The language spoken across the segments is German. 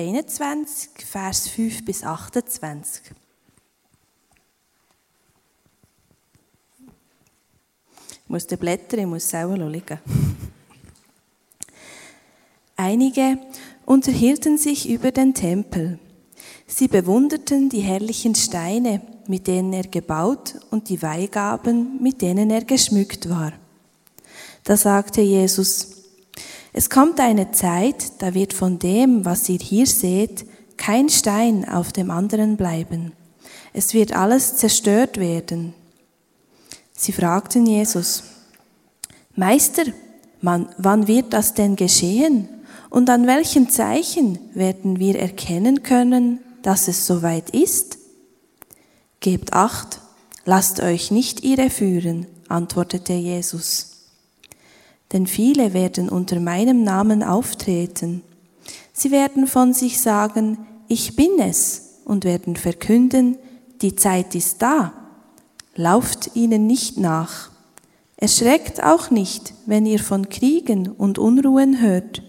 21, Vers 5 bis 28. Ich muss den blättern, ich muss selber liegen. Einige unterhielten sich über den Tempel. Sie bewunderten die herrlichen Steine, mit denen er gebaut und die Weihgaben, mit denen er geschmückt war. Da sagte Jesus, es kommt eine Zeit, da wird von dem, was ihr hier seht, kein Stein auf dem anderen bleiben. Es wird alles zerstört werden. Sie fragten Jesus, Meister, wann wird das denn geschehen? Und an welchen Zeichen werden wir erkennen können, dass es soweit ist? Gebt acht, lasst euch nicht irreführen, antwortete Jesus denn viele werden unter meinem Namen auftreten. Sie werden von sich sagen, ich bin es, und werden verkünden, die Zeit ist da. Lauft ihnen nicht nach. Erschreckt auch nicht, wenn ihr von Kriegen und Unruhen hört.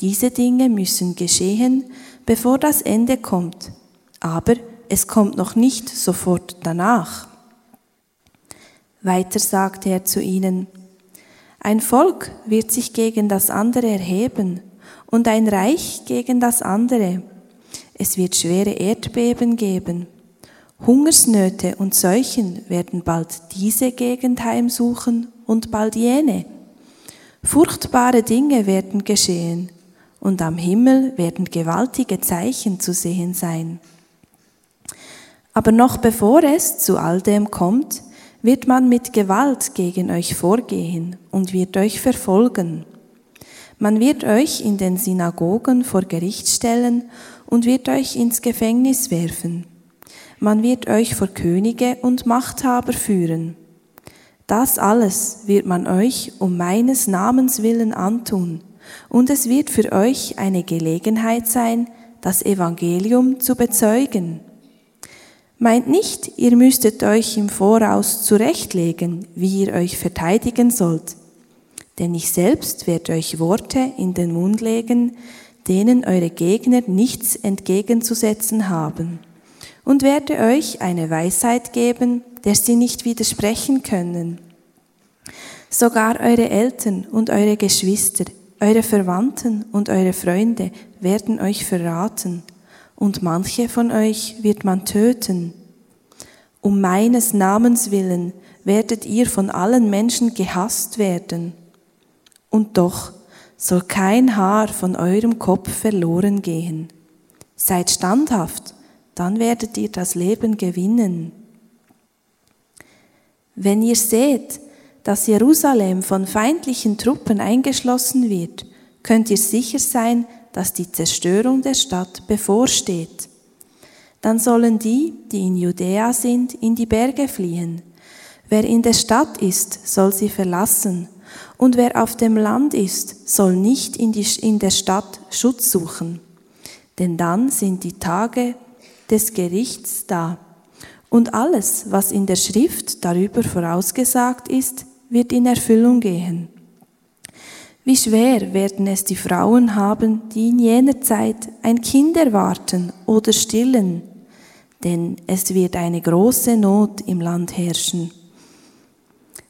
Diese Dinge müssen geschehen, bevor das Ende kommt, aber es kommt noch nicht sofort danach. Weiter sagte er zu ihnen, ein Volk wird sich gegen das andere erheben und ein Reich gegen das andere. Es wird schwere Erdbeben geben. Hungersnöte und Seuchen werden bald diese Gegend heimsuchen und bald jene. Furchtbare Dinge werden geschehen und am Himmel werden gewaltige Zeichen zu sehen sein. Aber noch bevor es zu all dem kommt, wird man mit Gewalt gegen euch vorgehen und wird euch verfolgen. Man wird euch in den Synagogen vor Gericht stellen und wird euch ins Gefängnis werfen. Man wird euch vor Könige und Machthaber führen. Das alles wird man euch um meines Namens willen antun, und es wird für euch eine Gelegenheit sein, das Evangelium zu bezeugen. Meint nicht, ihr müsstet euch im Voraus zurechtlegen, wie ihr euch verteidigen sollt. Denn ich selbst werde euch Worte in den Mund legen, denen eure Gegner nichts entgegenzusetzen haben, und werde euch eine Weisheit geben, der sie nicht widersprechen können. Sogar eure Eltern und eure Geschwister, eure Verwandten und eure Freunde werden euch verraten und manche von euch wird man töten. Um meines Namens willen werdet ihr von allen Menschen gehasst werden. Und doch soll kein Haar von eurem Kopf verloren gehen. Seid standhaft, dann werdet ihr das Leben gewinnen. Wenn ihr seht, dass Jerusalem von feindlichen Truppen eingeschlossen wird, könnt ihr sicher sein, dass die Zerstörung der Stadt bevorsteht. Dann sollen die, die in Judäa sind, in die Berge fliehen. Wer in der Stadt ist, soll sie verlassen, und wer auf dem Land ist, soll nicht in, die, in der Stadt Schutz suchen. Denn dann sind die Tage des Gerichts da. Und alles, was in der Schrift darüber vorausgesagt ist, wird in Erfüllung gehen. Wie schwer werden es die Frauen haben, die in jener Zeit ein Kind erwarten oder stillen, denn es wird eine große Not im Land herrschen.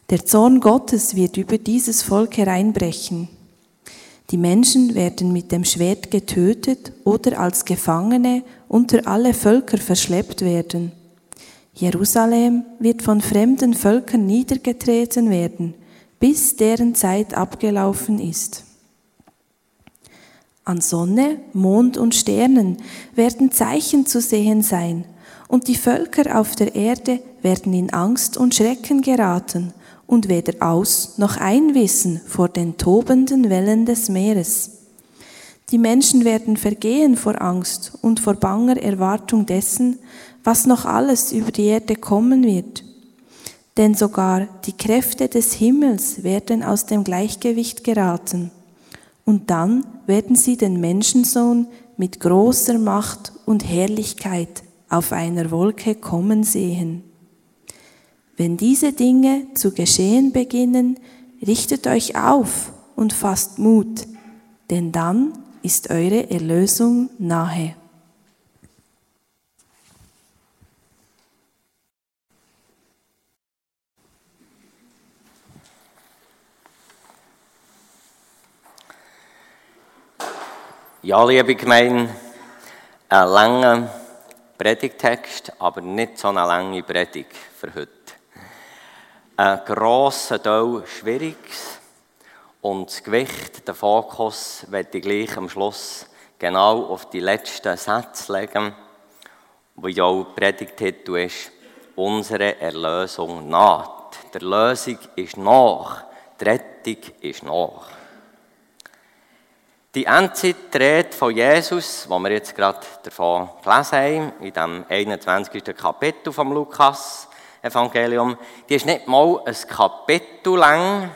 Der Zorn Gottes wird über dieses Volk hereinbrechen. Die Menschen werden mit dem Schwert getötet oder als Gefangene unter alle Völker verschleppt werden. Jerusalem wird von fremden Völkern niedergetreten werden – bis deren Zeit abgelaufen ist. An Sonne, Mond und Sternen werden Zeichen zu sehen sein, und die Völker auf der Erde werden in Angst und Schrecken geraten und weder aus noch einwissen vor den tobenden Wellen des Meeres. Die Menschen werden vergehen vor Angst und vor banger Erwartung dessen, was noch alles über die Erde kommen wird denn sogar die Kräfte des Himmels werden aus dem Gleichgewicht geraten. Und dann werden sie den Menschensohn mit großer Macht und Herrlichkeit auf einer Wolke kommen sehen. Wenn diese Dinge zu geschehen beginnen, richtet euch auf und fasst Mut, denn dann ist eure Erlösung nahe. Ja, liebe Gemeinde, ein langer Predigtext, aber nicht so eine lange Predigt für heute. Ein grosser Teil Schwieriges und das Gewicht, der Fokus, werde ich gleich am Schluss genau auf die letzten Sätze legen, wo ja auch Predigtitel ist, unsere Erlösung naht. Die Erlösung ist nach, die Rettung ist nach. Die Endzeitrede von Jesus, die wir jetzt gerade davon gelesen haben, in dem 21. Kapitel vom Lukas-Evangelium, die ist nicht mal ein Kapitel lang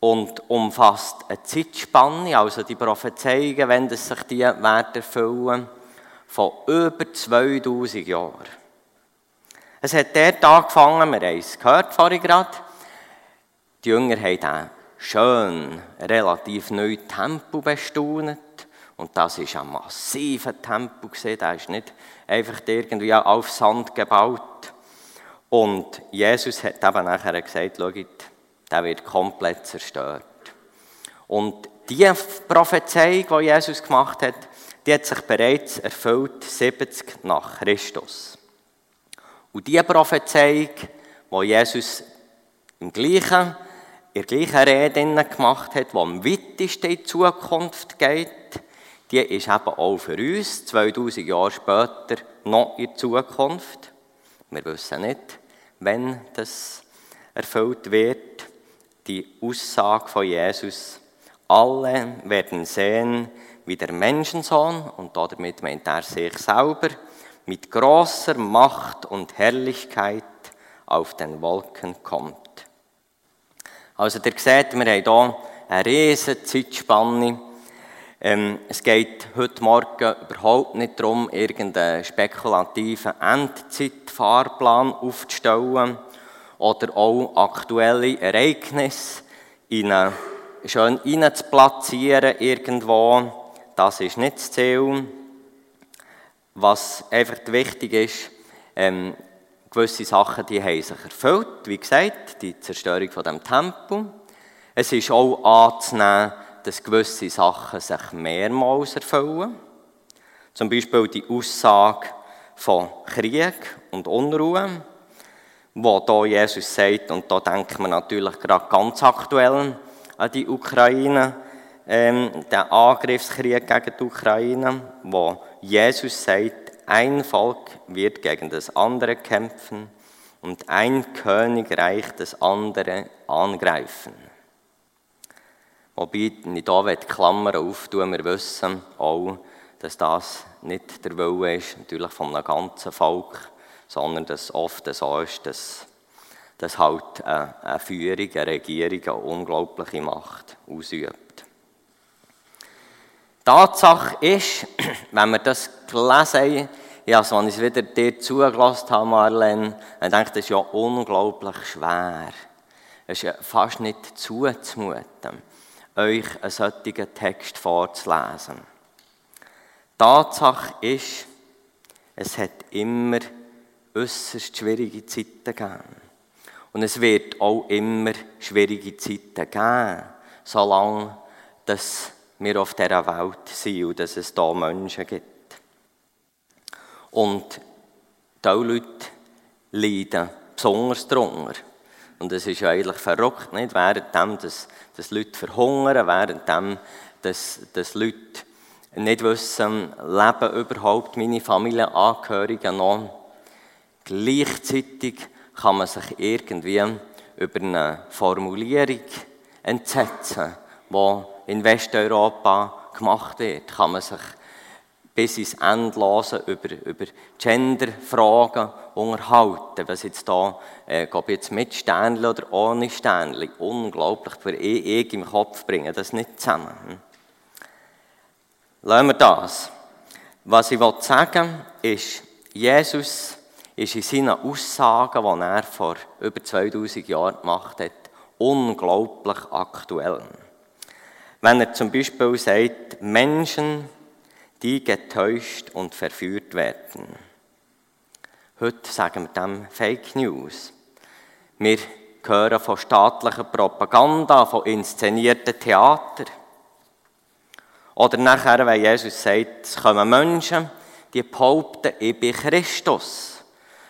und umfasst eine Zeitspanne, also die Prophezeiungen, wenn das sich die werden erfüllen, von über 2000 Jahren. Es hat dort angefangen, wir haben es gehört vorhin gerade, die Jünger haben schön, relativ neu Tempel bestaunet. Und das ist ein massiver gesehen, der ist nicht einfach irgendwie auf Sand gebaut. Und Jesus hat eben nachher gesagt, schaut, der wird komplett zerstört. Und die Prophezeiung, die Jesus gemacht hat, die hat sich bereits erfüllt 70 nach Christus. Und die Prophezeiung, die Jesus im gleichen in der gleichen Rede gemacht hat, die am weitesten in die Zukunft geht, die ist eben auch für uns 2000 Jahre später noch in Zukunft. Wir wissen nicht, wenn das erfüllt wird. Die Aussage von Jesus, alle werden sehen, wie der Menschensohn, und damit meint er sich selber, mit großer Macht und Herrlichkeit auf den Wolken kommt. Also ihr seht, wir haben hier eine riesige Zeitspanne. Ähm, es geht heute Morgen überhaupt nicht darum, irgendeinen spekulativen Endzeitfahrplan aufzustellen oder auch aktuelle Ereignisse in eine, schön zu platzieren irgendwo. Das ist nicht das Ziel. Was einfach wichtig ist, ähm, Gewisse Sachen die haben sich erfüllt, wie gesagt, die Zerstörung von dem Tempel. Es ist auch anzunehmen, dass gewisse Sachen sich mehrmals erfüllen. Zum Beispiel die Aussage von Krieg und Unruhe, wo da Jesus sagt, und da denken wir natürlich gerade ganz aktuell an die Ukraine, ähm, den Angriffskrieg gegen die Ukraine, wo Jesus sagt, ein Volk wird gegen das andere kämpfen und ein Königreich das andere angreifen. Wobei ich hier Klammern auftun, wir wissen auch, dass das nicht der Wille ist, natürlich von einem ganzen Volk, sondern dass oft so ist, dass, dass halt eine Führung, eine Regierung eine unglaubliche Macht ausübt. Tatsache ist, wenn wir das gelesen haben, ja, also, als ich wieder dir zugelassen habe, Marlene, dann denke ich, das ist ja unglaublich schwer. Es ist ja fast nicht zuzumuten, euch einen solchen Text vorzulesen. Tatsache ist, es hat immer äußerst schwierige Zeiten gegeben. Und es wird auch immer schwierige Zeiten geben, solange dass wir auf dieser Welt sind und dass es da Menschen gibt. Und diese Leute leiden besonders darunter. Und es ist ja eigentlich verrückt, nicht? Währenddem, dass, dass Leute verhungern, währenddem, dass, dass Leute nicht wissen, leben überhaupt meine Familienangehörigen noch. Gleichzeitig kann man sich irgendwie über eine Formulierung entsetzen, die in Westeuropa gemacht wird. Kann man sich bis ins Endlose über, über Genderfragen unterhalten. Was jetzt da, äh, ob jetzt mit Sternchen oder ohne Sternchen, unglaublich, für ich, ich im Kopf bringen, das nicht zusammen. Hm? Lassen wir das. Was ich sagen will, ist, Jesus ist in seinen Aussagen, die er vor über 2000 Jahren gemacht hat, unglaublich aktuell. Wenn er zum Beispiel sagt, Menschen, die getäuscht und verführt werden. Heute sagen wir dem Fake News. Wir hören von staatlicher Propaganda, von inszenierten Theater. Oder nachher, wenn Jesus sagt, es kommen Menschen, die behaupten, ich bin Christus.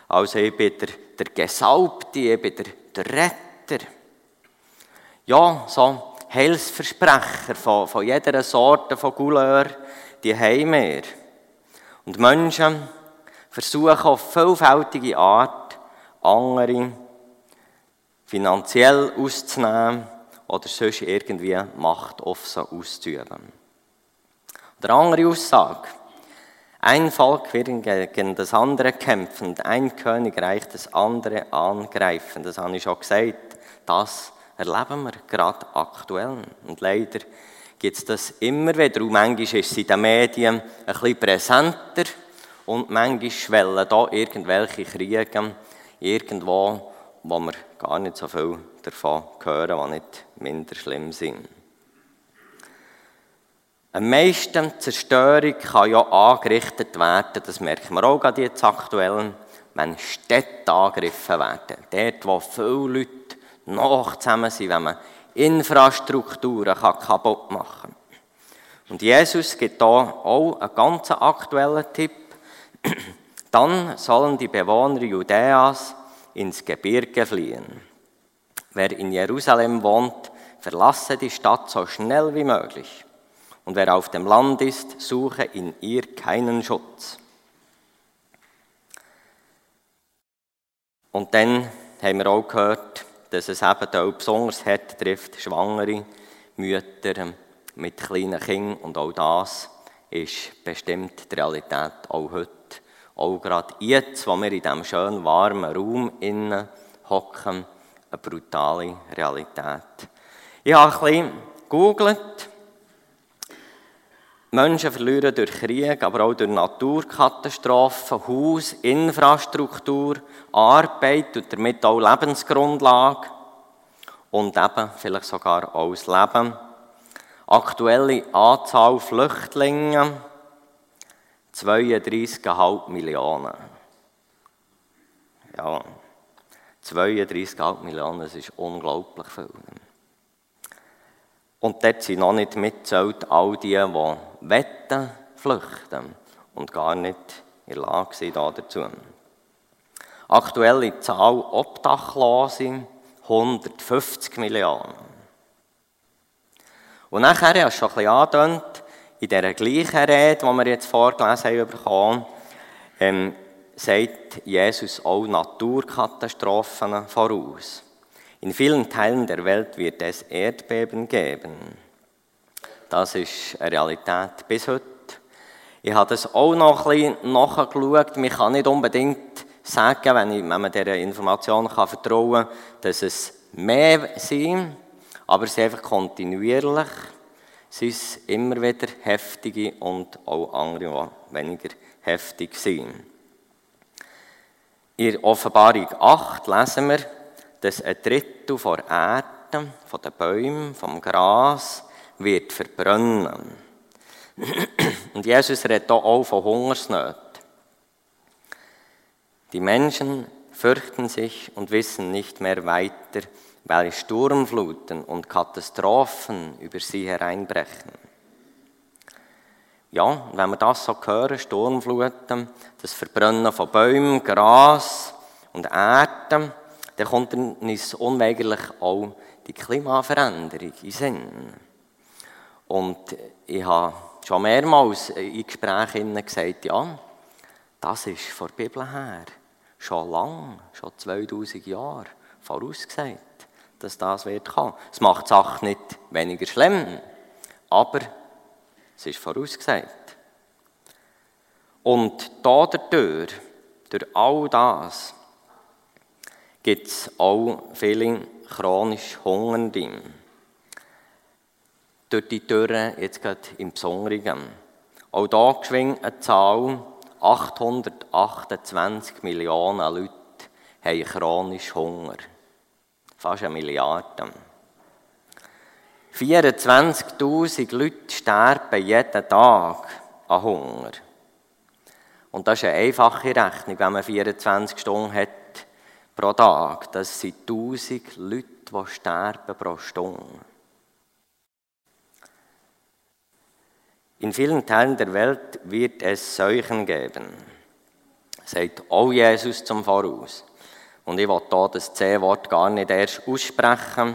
Also ich bin der, der Gesalbte, ich bin der, der Retter. Ja, so Heilsversprecher von, von jeder Sorte von Couleur, die haben wir. Und Menschen versuchen auf vielfältige Art, andere finanziell auszunehmen oder sonst irgendwie Macht auf sie auszuüben. Oder andere Aussage. Ein Volk wird gegen das andere kämpfen ein Königreich das andere angreifen. Das habe ich schon gesagt. Das erleben wir gerade aktuell. Und leider gibt es das immer wieder. Und manchmal ist es in den Medien ein bisschen präsenter und manchmal schwellen da irgendwelche Kriege irgendwo, wo wir gar nicht so viel davon hören, die nicht minder schlimm sind. Am meisten Zerstörung kann ja angerichtet werden, das merken wir auch gerade jetzt aktuell, wenn Städte angegriffen werden. Dort, wo viele Leute noch zusammen sind, wenn man Infrastrukturen kaputt machen kann. Und Jesus gibt da auch einen ganz aktuellen Tipp. Dann sollen die Bewohner Judäas ins Gebirge fliehen. Wer in Jerusalem wohnt, verlasse die Stadt so schnell wie möglich und wer auf dem Land ist, suche in ihr keinen Schutz. Und dann haben wir auch gehört, dass es eben auch besonders hart trifft, schwangere Mütter mit kleinen Kindern. Und auch das ist bestimmt die Realität auch heute. Auch gerade jetzt, wo wir in diesem schönen, warmen Raum innen hocken, eine brutale Realität. Ich habe ein bisschen gegoogelt Menschen verlieren durch Krieg, aber auch durch Naturkatastrophen, Haus, Infrastruktur, Arbeit und damit auch Lebensgrundlage und eben vielleicht sogar auch das Leben. Aktuelle Anzahl Flüchtlinge 32,5 Millionen. Ja, 32,5 Millionen, das ist unglaublich viel. Und dort sind noch nicht mitzählt all die, die wetten flüchten und gar nicht in der Lage dazu. Aktuelle Zahl Obdachlose 150 Millionen. Und nachher, hast du schon ein bisschen angedeutet, in dieser gleichen Rede, die wir jetzt vorgelesen haben, bekommen, ähm, sagt Jesus auch Naturkatastrophen voraus. In vielen Teilen der Welt wird es Erdbeben geben. Das ist eine Realität bis heute. Ich habe das auch noch ein bisschen nachgeschaut. Man kann nicht unbedingt sagen, wenn, ich, wenn man dieser Information kann vertrauen kann, dass es mehr sind, aber es ist einfach kontinuierlich. Sind immer wieder heftige und auch andere, die weniger heftig sind. In Offenbarung 8 lesen wir, dass ein Drittel von Erde, von den Bäumen, vom Gras wird verbrennen. Und Jesus redet hier auch von Hungersnöten. Die Menschen fürchten sich und wissen nicht mehr weiter, weil Sturmfluten und Katastrophen über sie hereinbrechen. Ja, wenn wir das so hören, Sturmfluten, das Verbrennen von Bäumen, Gras und Erde, dann kommt uns unweigerlich auch die Klimaveränderung in Sinn. Und ich habe schon mehrmals in Gesprächen gesagt, ja, das ist von der Bibel her schon lang, schon 2000 Jahre vorausgesagt, dass das wird kommen. Es macht die Sache nicht weniger schlimm, aber es ist vorausgesagt. Und da Tür, durch all das, gibt es auch viele chronisch Hungernde. Durch die Türen, jetzt gerade im Besonderen. Auch da geschwingt eine Zahl, 828 Millionen Leute haben chronisch Hunger. Fast eine Milliarde. 24.000 Leute sterben jeden Tag an Hunger. Und das ist eine einfache Rechnung, wenn man 24 Stunden hat pro Tag. Das sind 1000 Leute, die sterben pro Stunde. In vielen Teilen der Welt wird es Seuchen geben, sagt auch Jesus zum Voraus. Und ich will hier das C-Wort gar nicht erst aussprechen.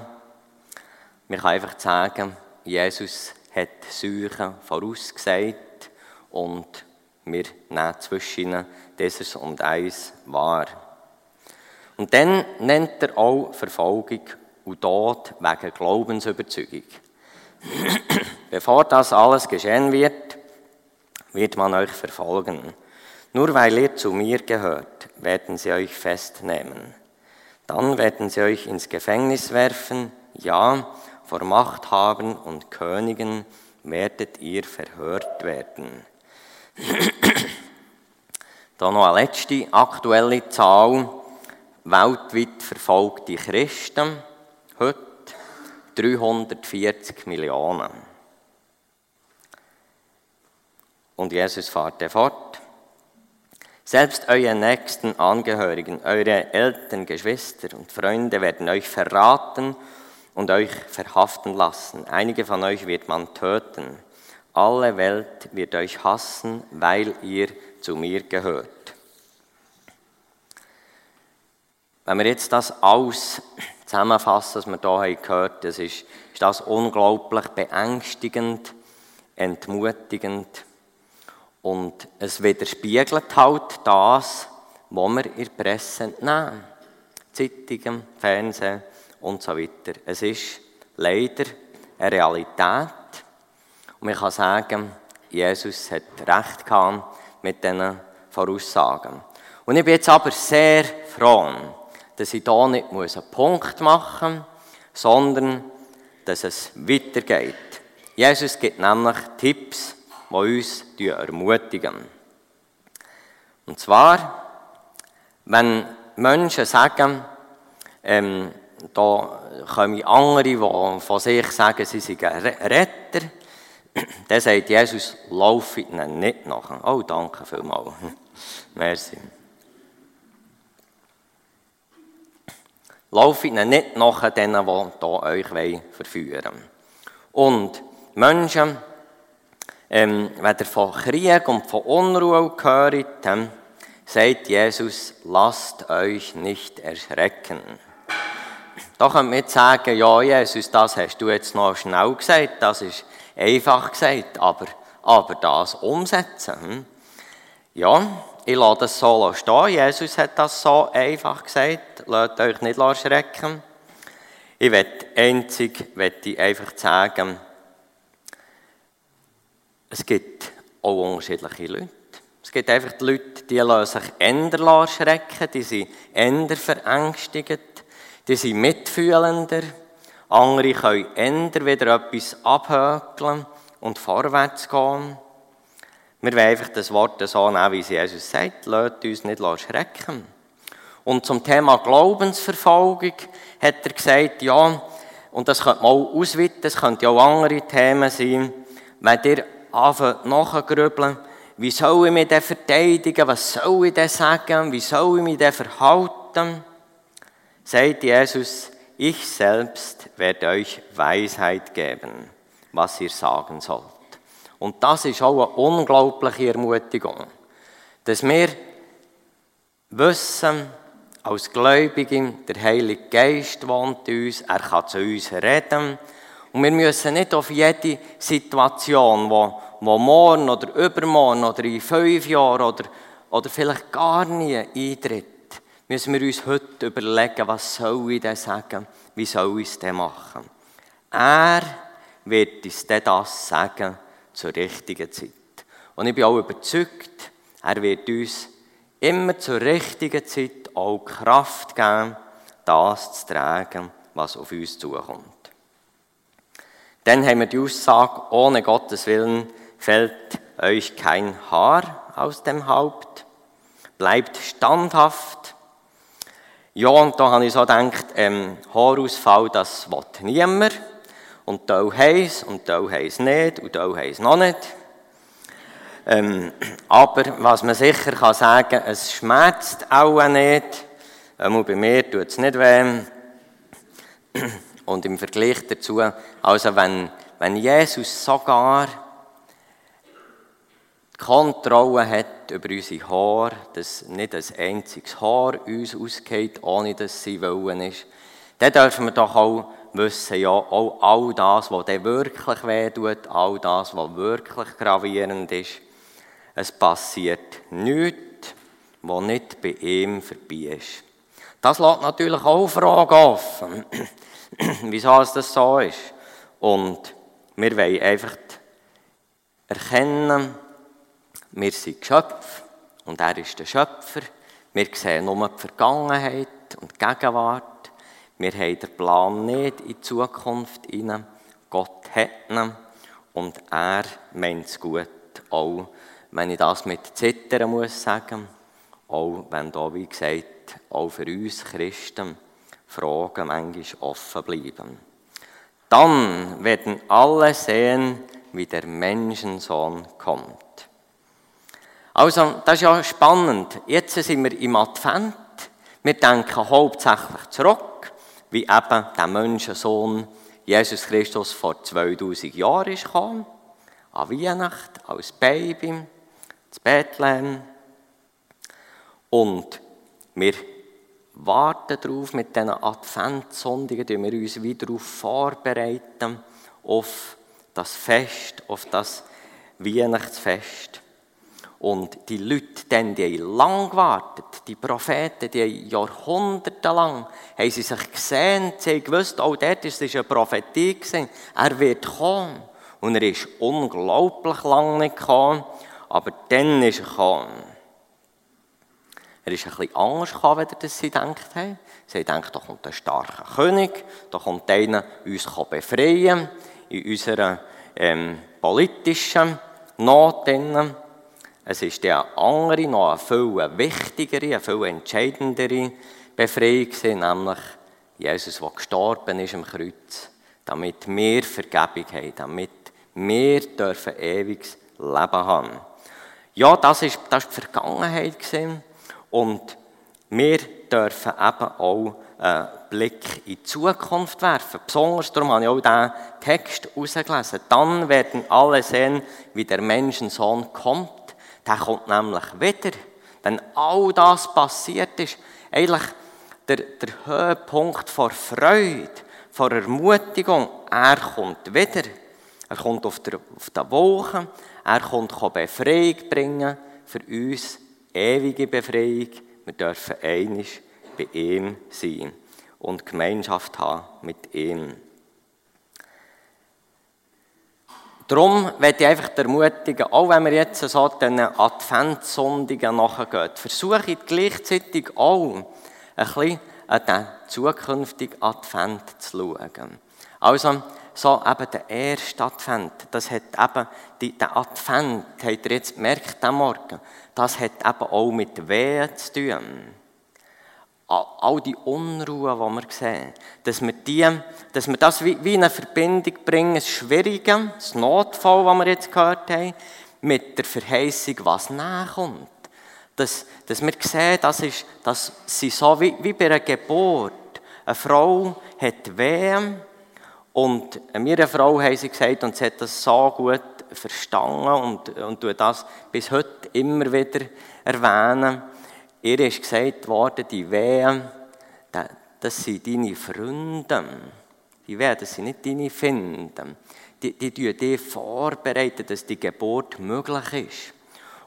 Man kann einfach sagen, Jesus hat Seuchen vorausgesagt und wir nehmen zwischen dieses und eins wahr. Und dann nennt er auch Verfolgung und Tod wegen Glaubensüberzeugung. Bevor das alles geschehen wird, wird man euch verfolgen. Nur weil ihr zu mir gehört, werden sie euch festnehmen. Dann werden sie euch ins Gefängnis werfen, ja, vor Machthabern und Königen werdet ihr verhört werden. da noch eine letzte aktuelle Zahl. Weltweit verfolgte Christen heute 340 Millionen. Und Jesus fährt fort. Selbst eure nächsten Angehörigen, eure Eltern, Geschwister und Freunde werden euch verraten und euch verhaften lassen. Einige von euch wird man töten. Alle Welt wird euch hassen, weil ihr zu mir gehört. Wenn wir jetzt das alles zusammenfassen, was wir hier gehört haben, ist, ist das unglaublich beängstigend, entmutigend und es widerspiegelt halt das, was wir in der Presse entnehmen. Zeitungen, Fernsehen und so weiter. Es ist leider eine Realität und man kann sagen, Jesus hat recht gehabt mit diesen Voraussagen. Und ich bin jetzt aber sehr froh, dass ich hier nicht einen Punkt machen muss, sondern dass es weitergeht. Jesus gibt nämlich Tipps, die uns ermutigen. Und zwar, wenn Menschen sagen, ähm, da kommen andere, die von sich sagen, sie sind Retter, dann sagt Jesus, laufe ihnen nicht nach. Oh, danke vielmals. Merci. Laufe ihnen nicht nach denen, die euch verführen wollen. Und Menschen, ähm, wenn ihr von Krieg und von Unruhe hört, ähm, sagt Jesus, lasst euch nicht erschrecken. Da könnt man jetzt sagen, ja, Jesus, das hast du jetzt noch schnell gesagt, das ist einfach gesagt, aber, aber das umsetzen. Hm? Ja, ich lasse das so stehen. Jesus hat das so einfach gesagt. Lasst euch nicht erschrecken. Ich werde einzig ich einfach sagen, es gibt auch unterschiedliche Leute. Es gibt einfach die Leute, die lassen sich änder erschrecken, die sind änder verängstigt, die sind mitfühlender. Andere können änder wieder etwas abhökeln und vorwärts gehen. Wir wollen einfach das Wort so nehmen, wie es Jesus sagt. Lasst uns nicht erschrecken. Und zum Thema Glaubensverfolgung hat er gesagt, ja, und das könnte man auch ausweiten, das könnte auch andere Themen sein, wenn ihr anfangen nachgrübeln, wie soll ich mich denn verteidigen, was soll ich denn sagen, wie soll ich mich denn verhalten, sagt Jesus, ich selbst werde euch Weisheit geben, was ihr sagen sollt. Und das ist auch eine unglaubliche Ermutigung, dass wir wissen, als Gläubige, der Heilige Geist wohnt in uns, er kann zu uns reden. Und wir müssen nicht auf jede Situation, wo, wo morgen oder übermorgen oder in fünf Jahren oder, oder vielleicht gar nie eintritt, müssen wir uns heute überlegen, was soll ich denn sagen, wie soll ich es denn machen. Er wird uns denn das sagen zur richtigen Zeit. Und ich bin auch überzeugt, er wird uns immer zur richtigen Zeit auch Kraft geben, das zu tragen, was auf uns zukommt. Dann haben wir die Aussage, ohne Gottes Willen fällt euch kein Haar aus dem Haupt, bleibt standhaft, ja, und da habe ich so gedacht, ähm, Haarausfall, das will niemand. Und Teil heis und Teil heis nicht und Teil heis noch nicht. Ähm, aber was man sicher kann sagen, es schmerzt auch nicht. Ähm, bei mir tut es nicht weh. Und im Vergleich dazu, also wenn, wenn Jesus sogar die Kontrolle hat über unsere Haare, dass nicht ein einziges Haar uns ausgeht, ohne dass sie wollen ist, dann dürfen wir doch auch wissen, ja, auch all das, was dann wirklich weh tut, all das, was wirklich gravierend ist, es passiert nichts, was nicht bei ihm vorbei ist. Das lässt natürlich auch Fragen offen, wieso das so ist. Und wir wollen einfach erkennen, wir sind Geschöpfe und er ist der Schöpfer. Wir sehen nur die Vergangenheit und die Gegenwart. Wir haben den Plan nicht in die Zukunft hinein. Gott hat ihn und er meint es gut, auch wenn ich das mit Zittern muss sagen, auch wenn da, wie gesagt, auch für uns Christen Fragen manchmal offen bleiben. Dann werden alle sehen, wie der Menschensohn kommt. Also, das ist ja spannend. Jetzt sind wir im Advent. Wir denken hauptsächlich zurück, wie eben der Menschensohn Jesus Christus vor 2000 Jahren gekommen. An Weihnachten, als Baby zu Bethlehem. Und wir warten darauf, mit diesen Adventssondigen, die wir uns wieder darauf vorbereiten, auf das Fest, auf das Weihnachtsfest. Und die Leute, dann, die haben lang gewartet, die Propheten, die haben jahrhundertelang, haben sie sich gesehen, sie haben gewusst, auch dort es eine Prophetie, gewesen. er wird kommen. Und er ist unglaublich lang nicht gekommen. Aber dann ist er gekommen. Er ist ein bisschen anders gekommen, als sie gedacht haben. Sie haben gedacht, da kommt ein starker König, da kommt einer uns befreien in unserer ähm, politischen Not. Es ist der andere, noch eine viel wichtigere, eine viel entscheidendere Befreiung, nämlich Jesus, der gestorben ist am Kreuz, damit wir Vergebung haben, damit wir dürfen ewiges Leben haben. Ja, das ist, das ist die Vergangenheit gewesen. und wir dürfen eben auch einen Blick in die Zukunft werfen. Besonders darum habe ich auch diesen Text herausgelesen. Dann werden alle sehen, wie der Menschensohn kommt. Der kommt nämlich wieder. Wenn all das passiert ist, eigentlich der, der Höhepunkt vor Freude, vor Ermutigung, er kommt wieder. Er kommt auf der, auf der Woche, er kommt Befreiung bringen, für uns ewige Befreiung. Wir dürfen einig bei ihm sein und Gemeinschaft haben mit ihm. Darum möchte ich einfach ermutigen, auch wenn wir jetzt so den Adventssondigen nachgehen, versuche ich gleichzeitig auch ein bisschen an den zukünftigen Advent zu schauen. Also, so eben der erste Advent, das hat eben, die, der Advent, habt ihr jetzt gemerkt, am Morgen, das hat eben auch mit Wehen zu tun. All die Unruhe, die wir sehen, dass wir, die, dass wir das wie, wie in eine Verbindung bringen, das Schwierige, das Notfall, was wir jetzt gehört haben, mit der Verheißung, was nachkommt. Dass, dass wir sehen, das, ist, das sind so wie, wie bei einer Geburt. Eine Frau hat Wehen, und mir Frau haben sie gesagt, und sie hat das so gut verstanden und, und tue das bis heute immer wieder erwähnen. Ihr ist gesagt worden, die Wehen, das sind deine Freunde. Die Wehen, das sind nicht deine Finden. Die, die dich vorbereiten, dass die Geburt möglich ist.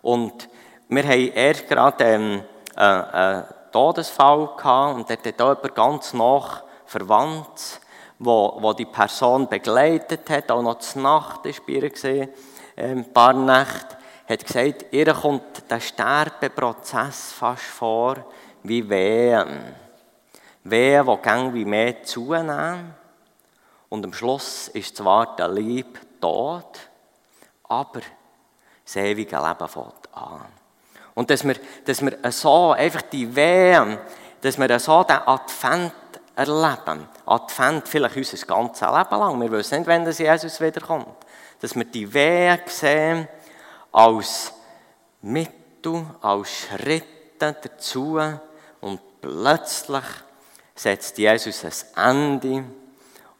Und wir haben erst gerade ähm, äh, einen Todesfall gehabt und dort hat jemand ganz nach verwandt wo, wo die Person begleitet hat, auch noch zur Nacht ist bei ihr ähm, ein paar Nächte, hat gesagt, ihr kommt der Sterbeprozess fast vor wie Wehen. Wehen, die gäng wie mehr zunehmen. Und am Schluss ist zwar der Lieb tot, aber das ewige Leben fängt an. Und dass wir, dass wir so einfach die Wehen, dass wir so den Advent erleben. Advent vielleicht unser ganzes Leben lang. Wir wissen nicht, wann Jesus wiederkommt. Dass wir die Wege sehen als Mittel, als Schritte dazu und plötzlich setzt Jesus ein Ende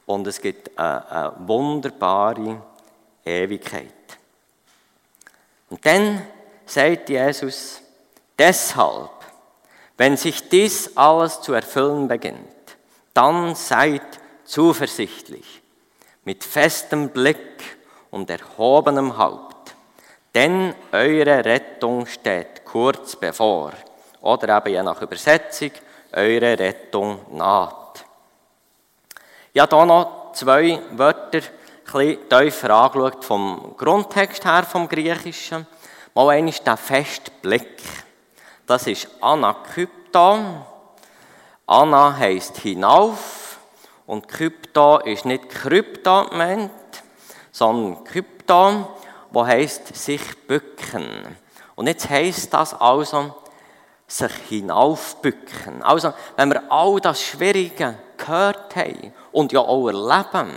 und es gibt eine, eine wunderbare Ewigkeit. Und dann sagt Jesus, deshalb, wenn sich dies alles zu erfüllen beginnt, dann seid zuversichtlich, mit festem Blick und erhobenem Haupt, denn eure Rettung steht kurz bevor. Oder eben je nach Übersetzung, eure Rettung naht. Ja, da noch zwei Wörter ein tiefer angeschaut vom Grundtext her, vom Griechischen. Mal ist der feste Blick. Das ist Anakypta. Anna heisst hinauf und Krypta ist nicht Krypta gemeint, sondern Krypta, wo heisst sich bücken. Und jetzt heisst das also, sich hinaufbücken. Also, wenn wir all das Schwierige gehört haben und ja auch erleben,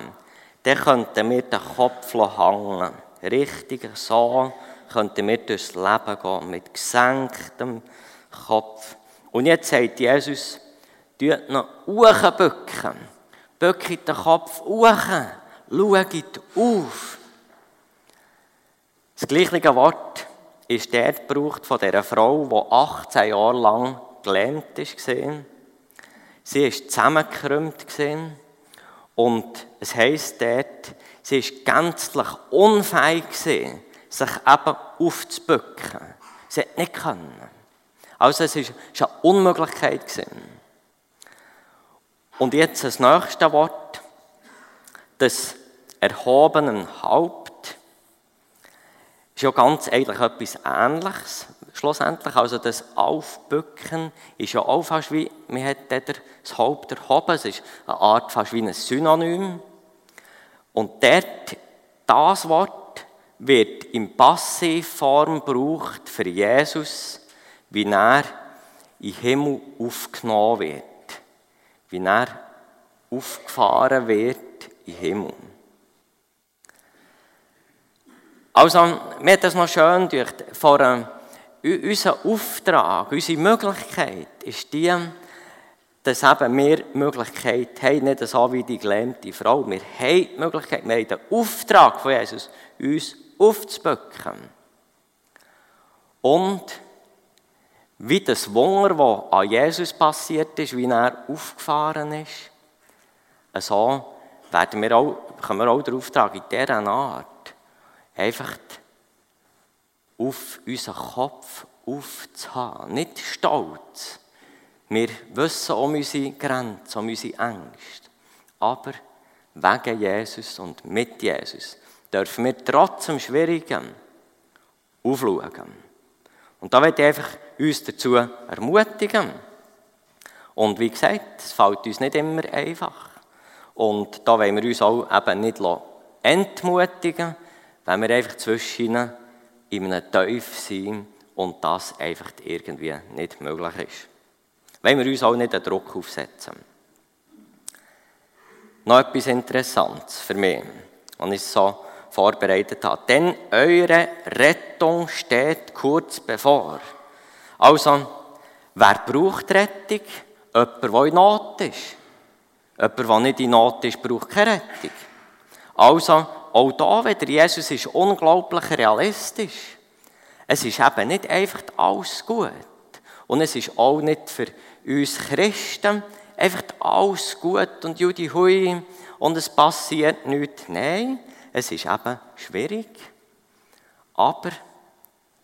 dann könnten wir den Kopf hängen. Richtig so könnten wir durchs Leben gehen, mit gesenktem Kopf. Und jetzt sagt Jesus, tut noch hochbücken. Bückt den Kopf hoch. Schaut auf. Das gleiche Wort ist dort gebraucht von dieser Frau, die 18 Jahre lang gelähmt war. Sie war zusammengekrümmt und es heisst dort, sie war gänzlich unfähig sich eben aufzubücken. Sie hat nicht können. Also es war eine Unmöglichkeit. Und jetzt das nächste Wort, das erhobenen Haupt ist ja ganz eigentlich etwas Ähnliches, schlussendlich. Also das Aufbücken ist ja auch fast wie, man hat das Haupt erhoben, es ist eine Art fast wie ein Synonym. Und dort, das Wort wird in Passivform gebraucht für Jesus, wie er in den Himmel aufgenommen wird. Wie er aufgefahren wird in den Himmel. Also, mir das noch schön durch. Vor, äh, unser Auftrag, unsere Möglichkeit ist die, dass eben wir die Möglichkeit haben, nicht so wie die gelähmte Frau. Wir haben die Möglichkeit, wir haben den Auftrag von Jesus, uns aufzubücken. Und wie das Wunder, das an Jesus passiert ist, wie er aufgefahren ist, so werden wir auch, wir auch den Auftrag in dieser Art einfach auf unseren Kopf aufzuhaben. Nicht stolz. Wir wissen um unsere Grenzen, um unsere Ängste. Aber wegen Jesus und mit Jesus dürfen wir trotz dem Schwierigen aufschauen. Und da möchte ich einfach uns dazu ermutigen. Und wie gesagt, es fällt uns nicht immer einfach. Und da wollen wir uns auch eben nicht entmutigen wenn wir einfach zwischen in einem Teufel sind und das einfach irgendwie nicht möglich ist. Wenn wir uns auch nicht einen Druck aufsetzen. Noch etwas Interessantes für mich, was ich so vorbereitet habe. Denn eure Rettung steht kurz bevor. Also, wer braucht Rettung? Jemand, der in Not ist. Jemand, der nicht in Not ist, braucht keine Rettung. Also, auch da wieder, Jesus ist unglaublich realistisch. Es ist eben nicht einfach alles gut. Und es ist auch nicht für uns Christen einfach alles gut und Judi hui und es passiert nichts. Nein, es ist eben schwierig. Aber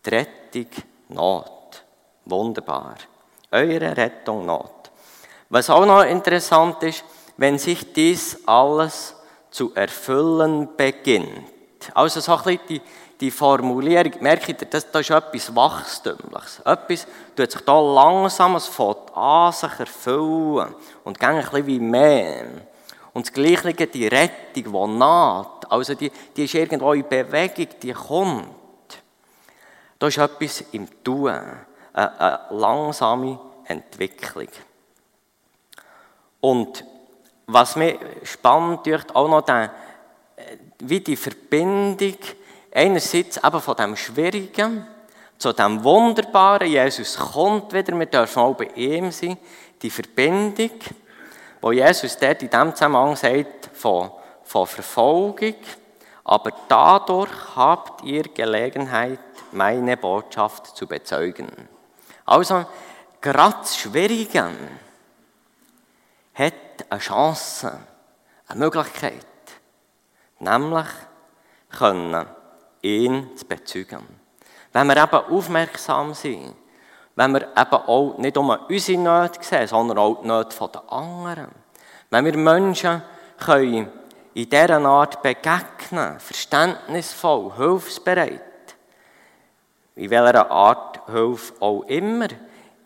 die Rettung Not. Wunderbar. Eure Rettung Not. Was auch noch interessant ist, wenn sich dies alles zu erfüllen beginnt. Also so ein bisschen die, die Formulierung, merkt ihr, das, das ist etwas Wachstümliches. Etwas tut sich da langsam, es fängt an, sich erfüllen und geht ein bisschen wie mehr. Und das Gleiche, die Rettung, die naht, also die, die ist irgendwo in Bewegung, die kommt. Da ist etwas im Tun, eine, eine langsame Entwicklung. Und was mir spannend durch auch noch der, wie die Verbindung einerseits eben von dem Schwierigen zu dem Wunderbaren, Jesus kommt wieder, wir dürfen auch bei ihm sein, die Verbindung, wo Jesus dort in dem Zusammenhang sagt, von, von Verfolgung, aber dadurch habt ihr Gelegenheit, meine Botschaft zu bezeugen. Also, gerade das Schwierige hat eine Chance, eine Möglichkeit, nämlich können, ihn zu bezeugen. Wenn wir eben aufmerksam sind, wenn wir eben auch nicht nur unsere Nöte sehen, sondern auch die Nöte der anderen. Wenn wir Menschen können in dieser Art begegnen, verständnisvoll, hilfsbereit, in welcher Art Hilfe auch immer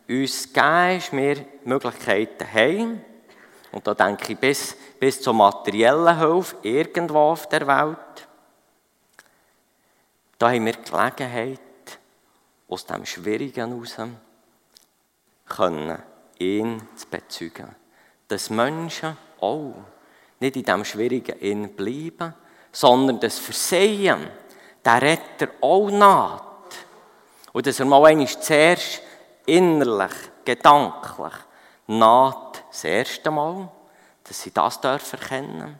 uns geben wir Möglichkeiten haben, und da denke ich bis, bis zur materiellen Hilfe irgendwo auf der Welt, da haben wir Gelegenheit, aus dem Schwierigen heraus können, ihn zu bezeugen. Dass Menschen auch nicht in dem Schwierigen in bleiben, sondern das Versehen, der Retter auch naht. Und dass er mal einmal zuerst innerlich, gedanklich naht das erste Mal, dass sie das dürfen erkennen,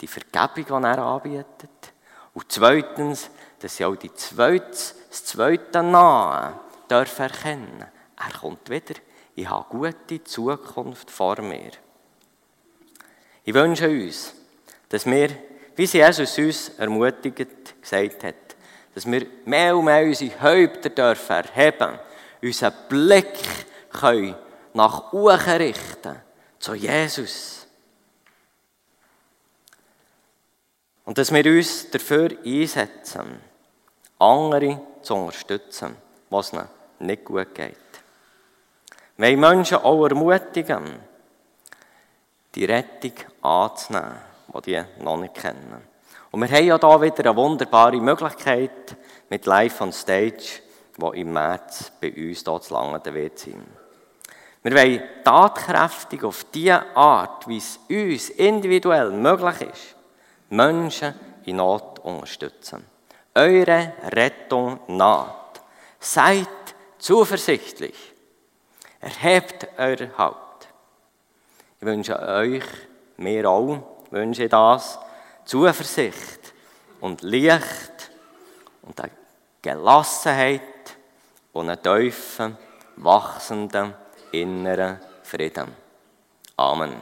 die Vergebung, die er anbietet. Und zweitens, dass sie auch die zweite, das zweite Nahe dürfen erkennen. Er kommt wieder. Ich habe eine gute Zukunft vor mir. Ich wünsche uns, dass wir, wie Jesus uns ermutigt gesagt hat, dass wir mehr und mehr unsere Häupter dürfen erheben, unseren Blick können nach oben richten zu Jesus. Und dass wir uns dafür einsetzen, andere zu unterstützen, was ihnen nicht gut geht. Wir wollen Menschen auch ermutigen, die Rettung anzunehmen, die die noch nicht kennen. Und wir haben ja hier wieder eine wunderbare Möglichkeit mit Live on Stage, die im März bei uns hier zu langen wird sein. Wir wollen tatkräftig auf die Art, wie es uns individuell möglich ist, Menschen in Not unterstützen. Eure Rettung naht. Seid zuversichtlich. Erhebt euer Haupt. Ich wünsche euch, mir auch, wünsche das, Zuversicht und Licht und eine Gelassenheit und einen tiefen, wachsenden inneren Frieden. Amen.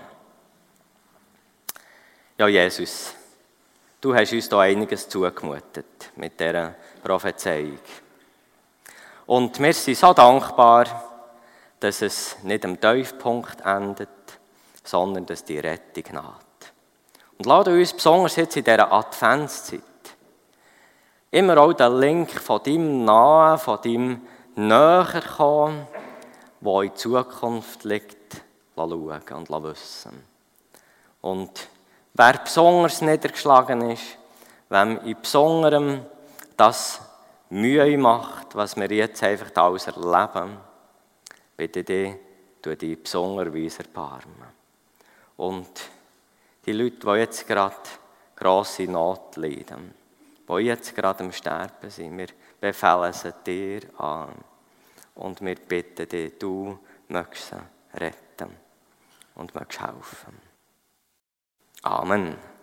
Ja, Jesus, du hast uns da einiges zugemutet mit dieser Prophezeiung. Und wir sind so dankbar, dass es nicht am Tiefpunkt endet, sondern dass die Rettung naht. Und lade uns besonders jetzt in dieser Adventszeit immer auch den Link von deinem Nahen, von deinem Näher der in Zukunft liegt, schauen und wissen. Und wer besonders niedergeschlagen ist, wem in Besonderem das Mühe macht, was wir jetzt einfach alles erleben, bitte dich, tu dich besonderweise erbarmen. Und die Leute, die jetzt gerade grosse Not leiden, die jetzt gerade am Sterben sind, wir befehlen sie dir an. Und wir bitten dich, du möchtest retten und möchtest helfen. Amen.